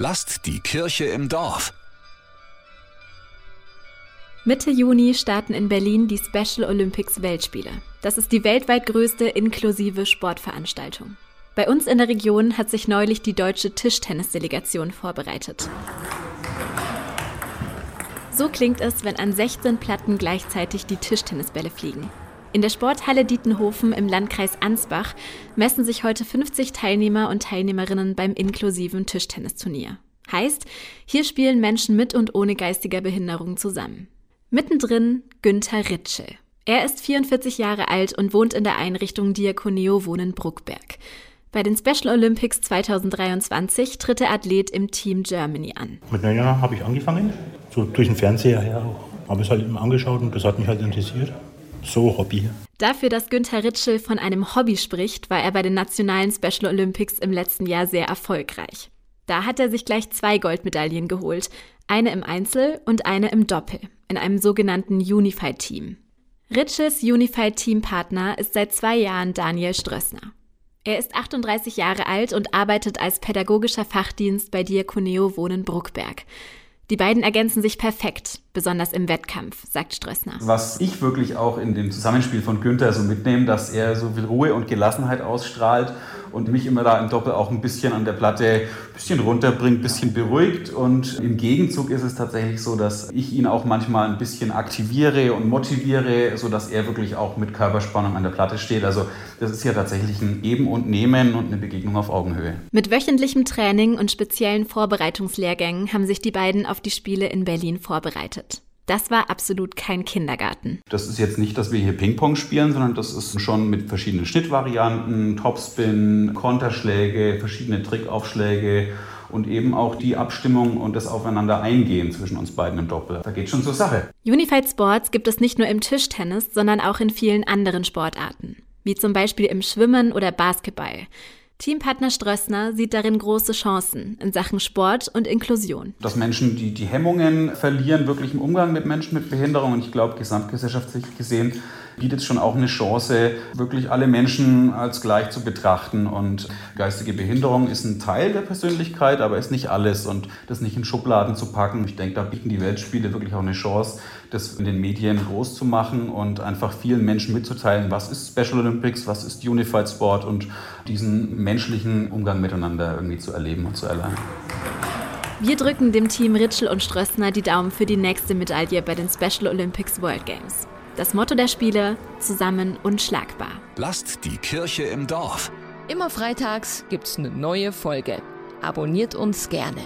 Lasst die Kirche im Dorf. Mitte Juni starten in Berlin die Special Olympics Weltspiele. Das ist die weltweit größte inklusive Sportveranstaltung. Bei uns in der Region hat sich neulich die deutsche Tischtennisdelegation vorbereitet. So klingt es, wenn an 16 Platten gleichzeitig die Tischtennisbälle fliegen. In der Sporthalle Dietenhofen im Landkreis Ansbach messen sich heute 50 Teilnehmer und Teilnehmerinnen beim inklusiven Tischtennisturnier. Heißt, hier spielen Menschen mit und ohne geistiger Behinderung zusammen. Mittendrin Günther Ritschel. Er ist 44 Jahre alt und wohnt in der Einrichtung Diakoneo Wohnen Bruckberg. Bei den Special Olympics 2023 tritt der Athlet im Team Germany an. Mit neun Jahren habe ich angefangen, so durch den Fernseher her auch. Habe es halt immer angeschaut und das hat mich halt interessiert. So Hobby. Dafür, dass Günther Ritschel von einem Hobby spricht, war er bei den nationalen Special Olympics im letzten Jahr sehr erfolgreich. Da hat er sich gleich zwei Goldmedaillen geholt, eine im Einzel und eine im Doppel, in einem sogenannten Unified Team. Ritschels Unified Team Partner ist seit zwei Jahren Daniel Strössner. Er ist 38 Jahre alt und arbeitet als pädagogischer Fachdienst bei Diakoneo Wohnen Bruckberg. Die beiden ergänzen sich perfekt, besonders im Wettkampf, sagt Strössner. Was ich wirklich auch in dem Zusammenspiel von Günther so mitnehme, dass er so viel Ruhe und Gelassenheit ausstrahlt und mich immer da im Doppel auch ein bisschen an der Platte ein bisschen runterbringt, ein bisschen beruhigt. Und im Gegenzug ist es tatsächlich so, dass ich ihn auch manchmal ein bisschen aktiviere und motiviere, sodass er wirklich auch mit Körperspannung an der Platte steht. Also das ist ja tatsächlich ein Geben und Nehmen und eine Begegnung auf Augenhöhe. Mit wöchentlichem Training und speziellen Vorbereitungslehrgängen haben sich die beiden auf die Spiele in Berlin vorbereitet. Das war absolut kein Kindergarten. Das ist jetzt nicht, dass wir hier Ping-Pong spielen, sondern das ist schon mit verschiedenen Schnittvarianten, Topspin, Konterschläge, verschiedene Trickaufschläge und eben auch die Abstimmung und das Aufeinander eingehen zwischen uns beiden im Doppel. Da geht schon zur Sache. Unified Sports gibt es nicht nur im Tischtennis, sondern auch in vielen anderen Sportarten, wie zum Beispiel im Schwimmen oder Basketball. Teampartner Strössner sieht darin große Chancen in Sachen Sport und Inklusion. Dass Menschen die, die Hemmungen verlieren, wirklich im Umgang mit Menschen mit Behinderung. Und ich glaube, gesamtgesellschaftlich gesehen bietet es schon auch eine Chance, wirklich alle Menschen als gleich zu betrachten. Und geistige Behinderung ist ein Teil der Persönlichkeit, aber ist nicht alles und das nicht in Schubladen zu packen. Ich denke, da bieten die Weltspiele wirklich auch eine Chance, das in den Medien groß zu machen und einfach vielen Menschen mitzuteilen, was ist Special Olympics, was ist Unified Sport und diesen menschlichen Umgang miteinander irgendwie zu erleben und zu erlernen. Wir drücken dem Team Ritschel und Strössner die Daumen für die nächste Medaille bei den Special Olympics World Games. Das Motto der Spiele: Zusammen unschlagbar. Lasst die Kirche im Dorf. Immer freitags gibt's eine neue Folge. Abonniert uns gerne.